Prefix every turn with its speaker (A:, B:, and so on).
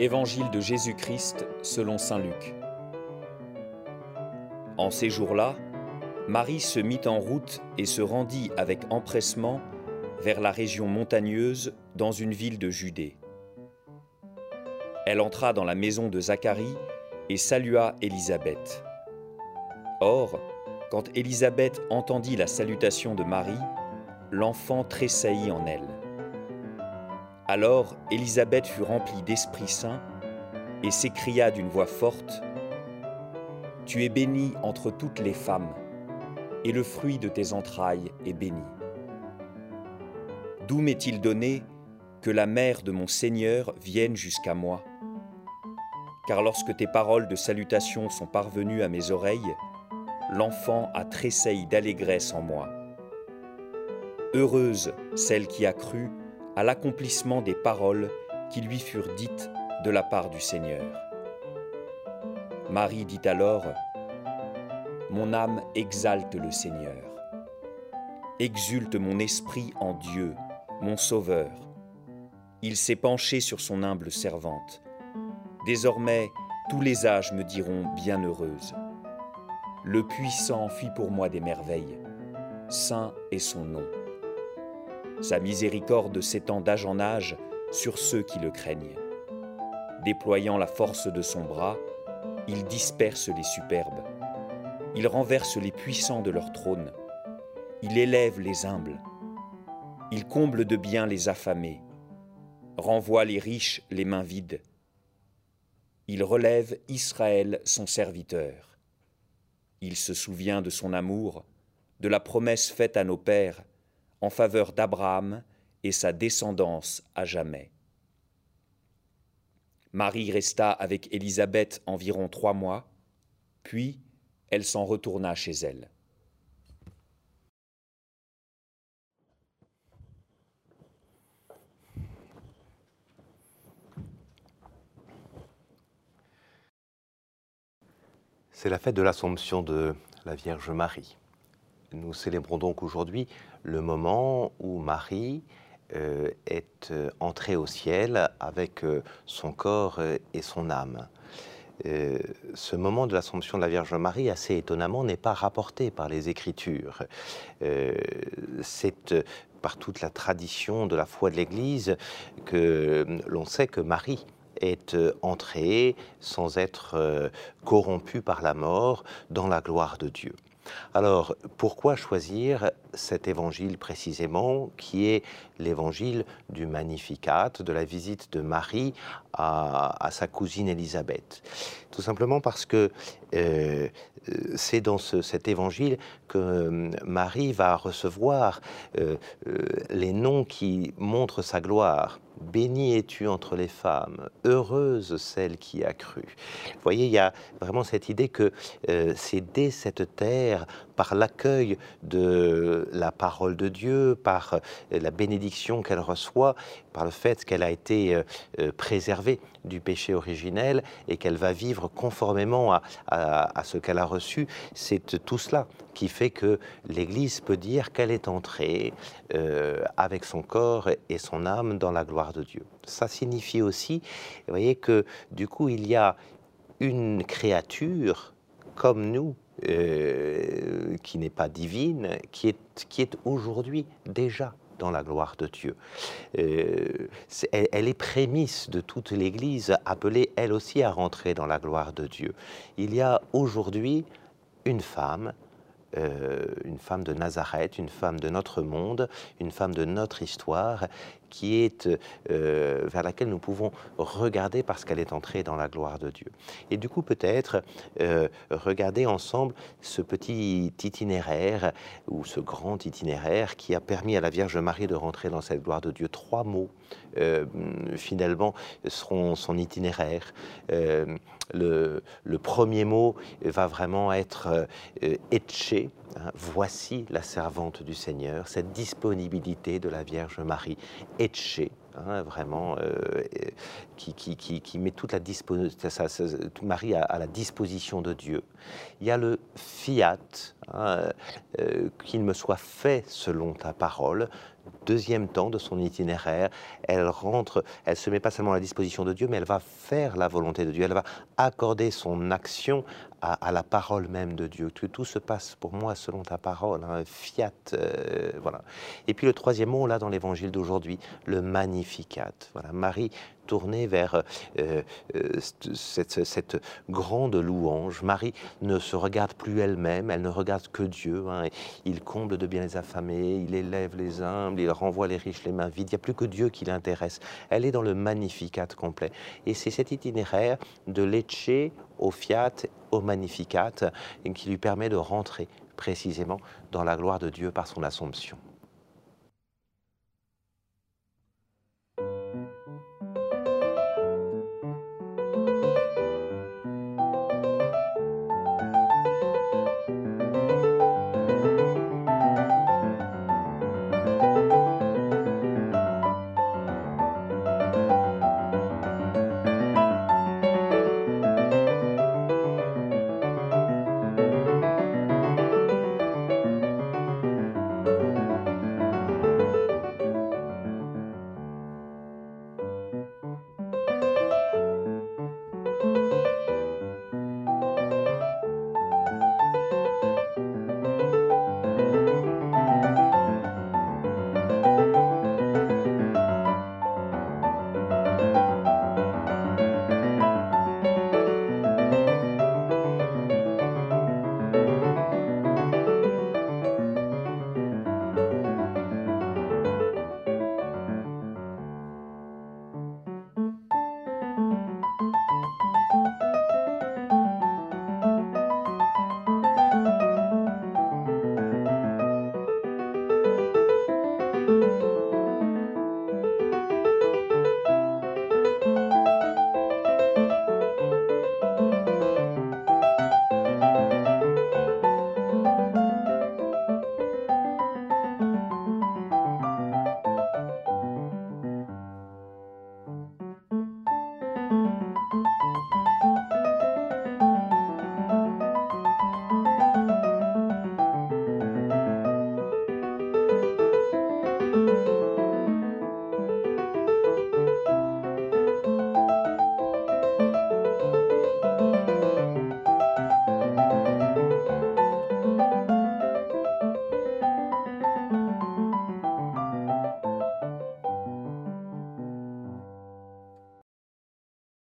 A: Évangile de Jésus-Christ selon Saint Luc. En ces jours-là, Marie se mit en route et se rendit avec empressement vers la région montagneuse dans une ville de Judée. Elle entra dans la maison de Zacharie et salua Élisabeth. Or, quand Élisabeth entendit la salutation de Marie, l'enfant tressaillit en elle. Alors Élisabeth fut remplie d'Esprit Saint et s'écria d'une voix forte, Tu es bénie entre toutes les femmes, et le fruit de tes entrailles est béni. D'où m'est-il donné que la mère de mon Seigneur vienne jusqu'à moi? Car lorsque tes paroles de salutation sont parvenues à mes oreilles, l'enfant a tressailli d'allégresse en moi. Heureuse celle qui a cru à l'accomplissement des paroles qui lui furent dites de la part du Seigneur. Marie dit alors, Mon âme exalte le Seigneur. Exulte mon esprit en Dieu, mon Sauveur. Il s'est penché sur son humble servante. Désormais, tous les âges me diront bienheureuse. Le puissant fit pour moi des merveilles. Saint est son nom. Sa miséricorde s'étend d'âge en âge sur ceux qui le craignent. Déployant la force de son bras, il disperse les superbes. Il renverse les puissants de leur trône. Il élève les humbles. Il comble de bien les affamés. Renvoie les riches les mains vides. Il relève Israël son serviteur. Il se souvient de son amour, de la promesse faite à nos pères en faveur d'Abraham et sa descendance à jamais. Marie resta avec Élisabeth environ trois mois, puis elle s'en retourna chez elle.
B: C'est la fête de l'Assomption de la Vierge Marie. Nous célébrons donc aujourd'hui le moment où Marie euh, est euh, entrée au ciel avec euh, son corps et son âme. ce moment de l'Assomption de la Vierge Marie, assez étonnamment, n'est pas rapporté par les Écritures. C'est par toute la tradition de la foi de l'Église que l'on sait que Marie est entrée sans être corrompue par la mort dans la gloire de Dieu. Alors, pourquoi choisir cet évangile précisément, qui est l'évangile du Magnificat, de la visite de Marie à, sa cousine Élisabeth? Tout simplement parce que euh, c'est dans cet évangile que euh, Marie va recevoir euh, les noms qui montrent sa gloire. Bénie es-tu entre les femmes, heureuse celle qui a cru. Vous voyez, il y a vraiment cette idée que c'est dès cette terre, par l'accueil de la parole de Dieu, par euh, la bénédiction qu'elle reçoit, le fait qu'elle a été euh, euh, préservée du péché originel et qu'elle va vivre conformément à, ce qu'elle a reçu. C'est tout cela qui fait que l'Église peut dire qu'elle est entrée avec son corps et son âme dans la gloire de Dieu. Ça signifie aussi, vous voyez, que du coup, il y a une créature comme nous, euh, qui n'est pas divine, qui est, qui est aujourd'hui déjà dans la gloire de Dieu. Euh, elle, est prémisse de toute l'Église, appelée elle aussi à rentrer dans la gloire de Dieu. Il y a aujourd'hui une femme euh, une femme de Nazareth, une femme de notre monde, une femme de notre histoire, qui est euh, vers laquelle nous pouvons regarder parce qu'elle est entrée dans la gloire de Dieu. Et du coup, peut-être euh, regarder ensemble ce petit itinéraire ou ce grand itinéraire qui a permis à la Vierge Marie de rentrer dans cette gloire de Dieu. Trois mots, finalement, seront son itinéraire. Le, premier mot va vraiment être etche, Hein, voici la servante du Seigneur, cette disponibilité de la Vierge Marie, etche, hein, vraiment, euh, qui, qui, met toute la Marie à, la disposition de Dieu. Il y a le fiat, hein, euh, qu'il me soit fait selon ta parole, deuxième temps de son itinéraire, elle rentre, elle se met pas seulement à la disposition de Dieu, mais elle va faire la volonté de Dieu, elle va accorder son action à, la parole même de Dieu. Tout se passe pour moi selon ta parole, hein, fiat, euh, voilà. Et puis le troisième mot là dans l'évangile d'aujourd'hui, le magnificat. Voilà, Marie tournée vers euh, euh, cette, cette, grande louange. Marie ne se regarde plus elle-même, elle ne regarde que Dieu. Hein, il comble de bien les affamés, il élève les humbles, il renvoie les riches les mains vides. Il n'y a plus que Dieu qui l'intéresse. Elle est dans le magnificat complet. Et c'est cet itinéraire de Lecce au Fiat, au Magnificat, qui lui permet de rentrer précisément dans la gloire de Dieu par son Assomption.